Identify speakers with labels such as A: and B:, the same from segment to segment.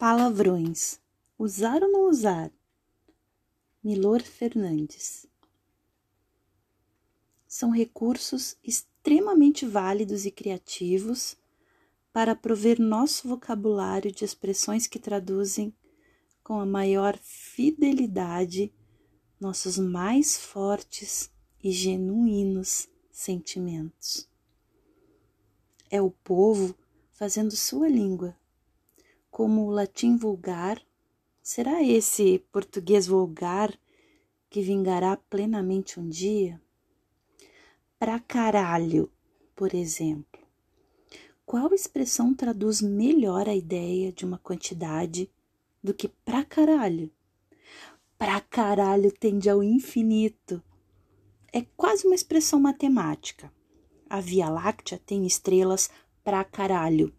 A: Palavrões. Usar ou não usar? Milor Fernandes. São recursos extremamente válidos e criativos para prover nosso vocabulário de expressões que traduzem com a maior fidelidade nossos mais fortes e genuínos sentimentos. É o povo fazendo sua língua como o latim vulgar, será esse português vulgar que vingará plenamente um dia? Pra caralho, por exemplo. Qual expressão traduz melhor a ideia de uma quantidade do que pra caralho? Pra caralho tende ao infinito. É quase uma expressão matemática. A Via Láctea tem estrelas pra caralho.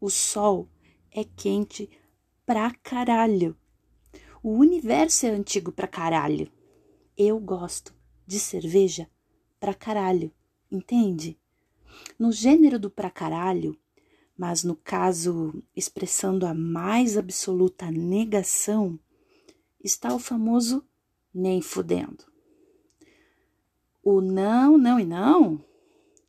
A: O Sol é quente pra caralho. O universo é antigo pra caralho. Eu gosto de cerveja pra caralho, entende? No gênero do pra caralho, mas no caso expressando a mais absoluta negação, está o famoso nem fudendo. O não, não e não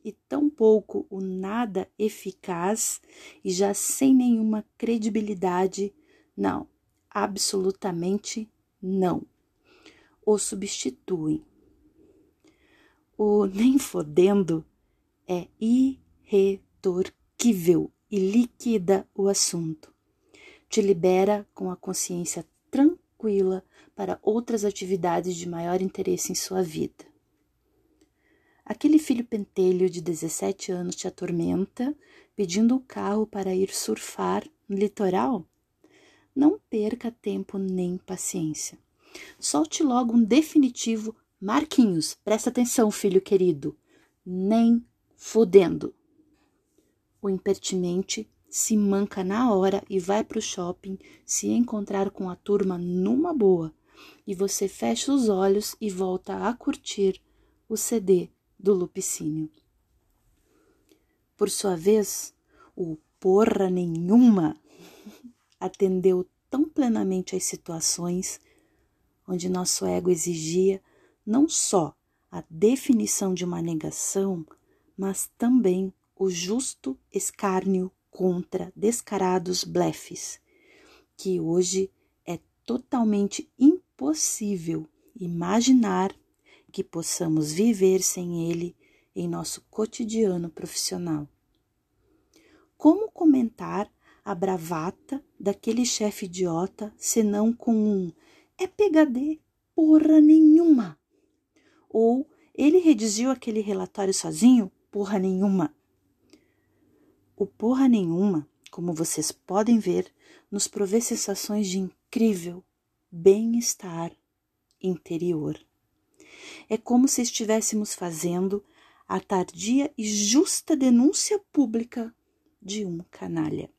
A: e tampouco o nada eficaz e já sem nenhuma credibilidade, não, absolutamente não. O substituem. O nem fodendo é irretorquível e liquida o assunto. Te libera com a consciência tranquila para outras atividades de maior interesse em sua vida. Aquele filho pentelho de 17 anos te atormenta, pedindo o carro para ir surfar no litoral? Não perca tempo nem paciência. Solte logo um definitivo Marquinhos, presta atenção, filho querido. Nem fudendo. O impertinente se manca na hora e vai para o shopping se encontrar com a turma numa boa. E você fecha os olhos e volta a curtir o CD do Lupicínio. Por sua vez, o porra nenhuma atendeu tão plenamente às situações onde nosso ego exigia não só a definição de uma negação, mas também o justo escárnio contra descarados blefes, que hoje é totalmente impossível imaginar que possamos viver sem ele em nosso cotidiano profissional. Como comentar a bravata daquele chefe idiota senão com um é PHD porra nenhuma? Ou ele redigiu aquele relatório sozinho? Porra nenhuma. O porra nenhuma, como vocês podem ver, nos provê sensações de incrível bem-estar interior. É como se estivéssemos fazendo a tardia e justa denúncia pública de um canalha.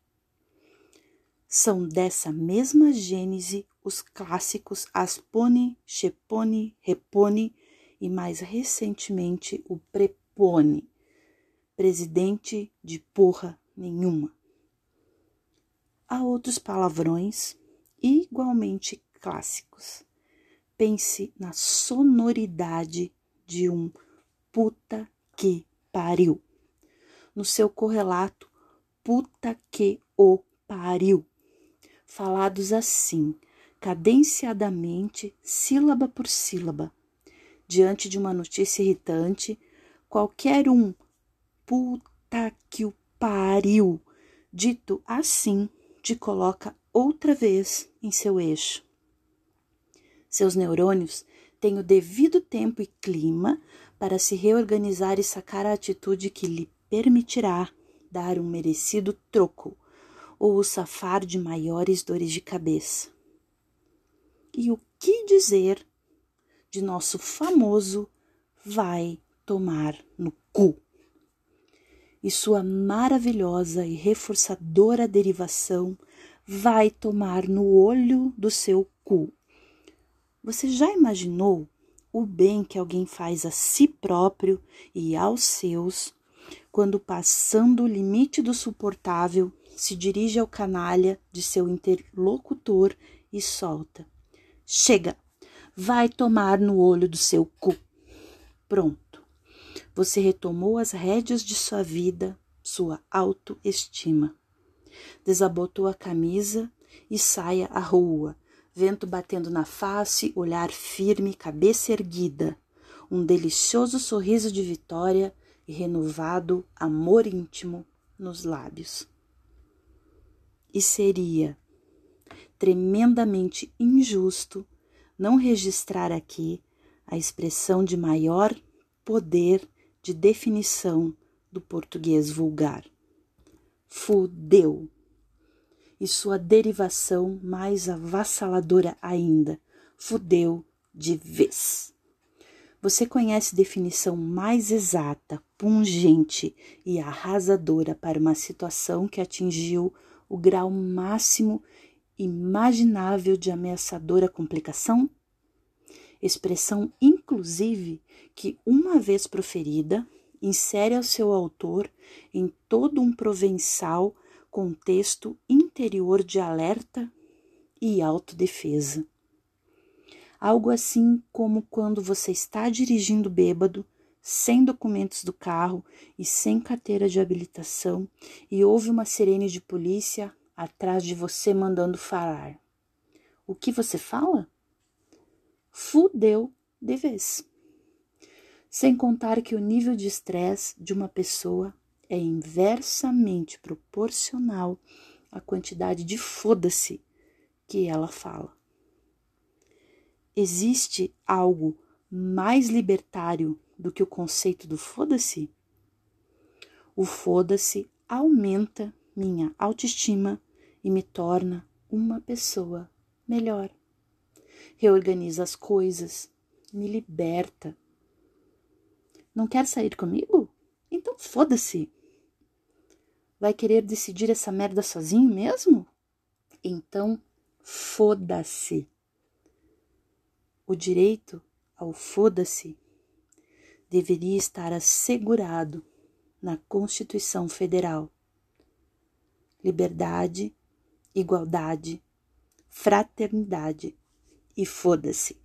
A: São dessa mesma gênese os clássicos Aspone, Chepone, Repone e mais recentemente o Prepone, presidente de porra nenhuma. Há outros palavrões igualmente clássicos pense na sonoridade de um puta que pariu. No seu correlato, puta que o pariu. Falados assim, cadenciadamente, sílaba por sílaba. Diante de uma notícia irritante, qualquer um puta que o pariu, dito assim, te coloca outra vez em seu eixo. Seus neurônios têm o devido tempo e clima para se reorganizar e sacar a atitude que lhe permitirá dar um merecido troco ou o safar de maiores dores de cabeça. E o que dizer de nosso famoso vai tomar no cu? E sua maravilhosa e reforçadora derivação vai tomar no olho do seu cu. Você já imaginou o bem que alguém faz a si próprio e aos seus quando, passando o limite do suportável, se dirige ao canalha de seu interlocutor e solta: Chega, vai tomar no olho do seu cu. Pronto. Você retomou as rédeas de sua vida, sua autoestima. Desabotou a camisa e saia à rua, vento batendo na face, olhar firme, cabeça erguida, um delicioso sorriso de vitória e renovado amor íntimo nos lábios. E seria tremendamente injusto não registrar aqui a expressão de maior poder de definição do português vulgar. Fudeu. E sua derivação mais avassaladora ainda, fudeu de vez. Você conhece definição mais exata, pungente e arrasadora para uma situação que atingiu o grau máximo imaginável de ameaçadora complicação? Expressão, inclusive, que, uma vez proferida, insere ao seu autor em todo um provençal contexto interior de alerta e autodefesa. Algo assim como quando você está dirigindo bêbado, sem documentos do carro e sem carteira de habilitação, e ouve uma sirene de polícia atrás de você mandando falar. O que você fala? Fudeu de vez. Sem contar que o nível de estresse de uma pessoa é inversamente proporcional à quantidade de foda-se que ela fala. Existe algo mais libertário do que o conceito do foda-se? O foda-se aumenta minha autoestima e me torna uma pessoa melhor. Reorganiza as coisas, me liberta. Não quer sair comigo? Então foda-se. Vai querer decidir essa merda sozinho mesmo? Então foda-se. O direito ao foda-se deveria estar assegurado na Constituição Federal. Liberdade igualdade, fraternidade e foda-se.